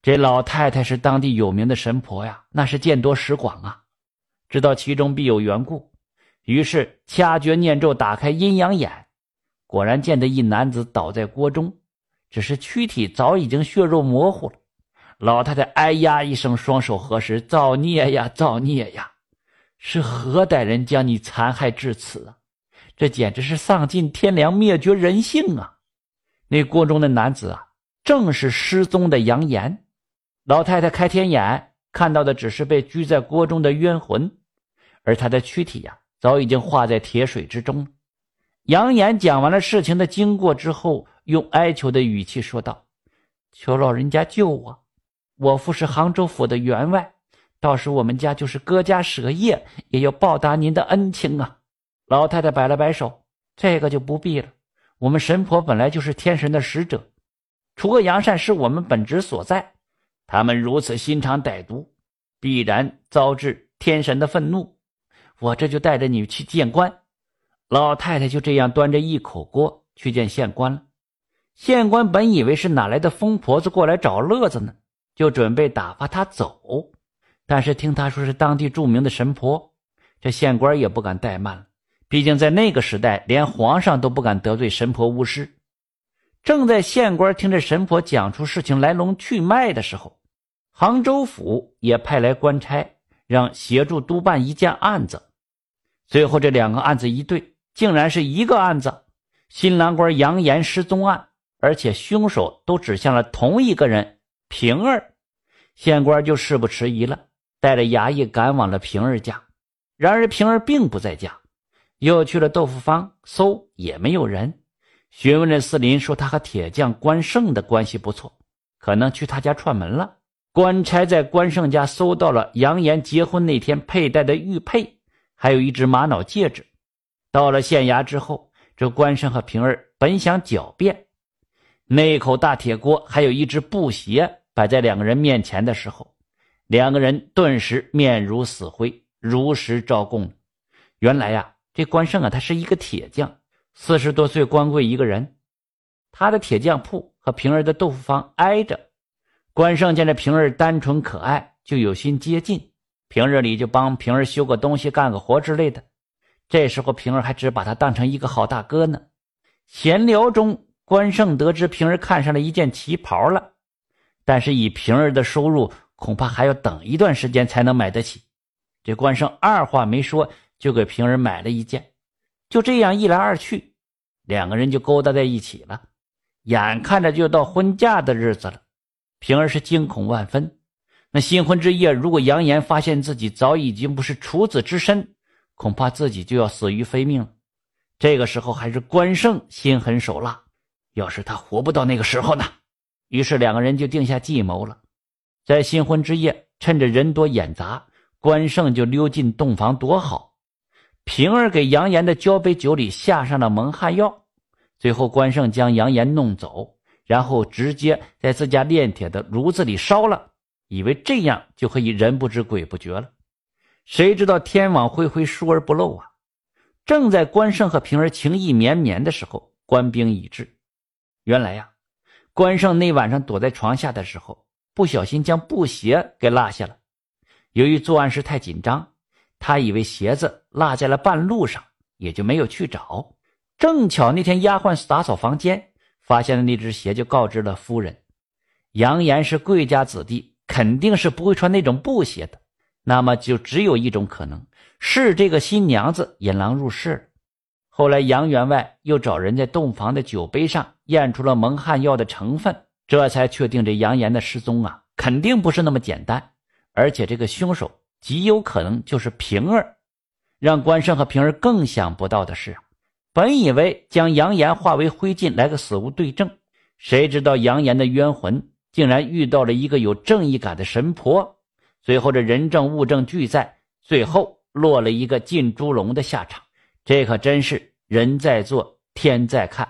这老太太是当地有名的神婆呀，那是见多识广啊，知道其中必有缘故，于是掐诀念咒，打开阴阳眼，果然见得一男子倒在锅中，只是躯体早已经血肉模糊了。老太太哎呀一声，双手合十：“造孽呀，造孽呀！是何歹人将你残害至此啊？这简直是丧尽天良，灭绝人性啊！”那锅中的男子啊，正是失踪的杨岩。老太太开天眼看到的只是被拘在锅中的冤魂，而她的躯体呀，早已经化在铁水之中。杨岩讲完了事情的经过之后，用哀求的语气说道：“求老人家救我！”我父是杭州府的员外，到时我们家就是割家舍业，也要报答您的恩情啊！老太太摆了摆手，这个就不必了。我们神婆本来就是天神的使者，除恶扬善是我们本职所在。他们如此心肠歹毒，必然遭致天神的愤怒。我这就带着你去见官。老太太就这样端着一口锅去见县官了。县官本以为是哪来的疯婆子过来找乐子呢。就准备打发她走，但是听他说是当地著名的神婆，这县官也不敢怠慢了。毕竟在那个时代，连皇上都不敢得罪神婆巫师。正在县官听着神婆讲出事情来龙去脉的时候，杭州府也派来官差，让协助督办一件案子。最后这两个案子一对，竟然是一个案子——新郎官扬言失踪案，而且凶手都指向了同一个人。平儿，县官就事不迟疑了，带着衙役赶往了平儿家。然而平儿并不在家，又去了豆腐坊搜，也没有人。询问了四邻，说他和铁匠关胜的关系不错，可能去他家串门了。官差在关胜家搜到了杨岩结婚那天佩戴的玉佩，还有一只玛瑙戒指。到了县衙之后，这关胜和平儿本想狡辩。那口大铁锅，还有一只布鞋摆在两个人面前的时候，两个人顿时面如死灰，如实招供。原来呀，这关胜啊，他是一个铁匠，四十多岁光棍一个人。他的铁匠铺和平儿的豆腐坊挨着。关胜见这平儿单纯可爱，就有心接近。平日里就帮平儿修个东西、干个活之类的。这时候平儿还只把他当成一个好大哥呢。闲聊中。关胜得知平儿看上了一件旗袍了，但是以平儿的收入，恐怕还要等一段时间才能买得起。这关胜二话没说，就给平儿买了一件。就这样一来二去，两个人就勾搭在一起了。眼看着就到婚嫁的日子了，平儿是惊恐万分。那新婚之夜，如果杨岩发现自己早已经不是处子之身，恐怕自己就要死于非命了。这个时候，还是关胜心狠手辣。要是他活不到那个时候呢？于是两个人就定下计谋了，在新婚之夜，趁着人多眼杂，关胜就溜进洞房躲好。平儿给杨岩的交杯酒里下上了蒙汗药，最后关胜将杨岩弄走，然后直接在自家炼铁的炉子里烧了，以为这样就可以人不知鬼不觉了。谁知道天网恢恢，疏而不漏啊！正在关胜和平儿情意绵绵的时候，官兵已至。原来呀，关胜那晚上躲在床下的时候，不小心将布鞋给落下了。由于作案时太紧张，他以为鞋子落在了半路上，也就没有去找。正巧那天丫鬟打扫房间，发现了那只鞋，就告知了夫人。杨岩是贵家子弟，肯定是不会穿那种布鞋的。那么就只有一种可能，是这个新娘子引狼入室了。后来，杨员外又找人在洞房的酒杯上验出了蒙汗药的成分，这才确定这杨岩的失踪啊，肯定不是那么简单，而且这个凶手极有可能就是平儿。让关胜和平儿更想不到的是，本以为将杨言化为灰烬来个死无对证，谁知道杨言的冤魂竟然遇到了一个有正义感的神婆，最后这人证物证俱在，最后落了一个进猪笼的下场。这可真是人在做，天在看。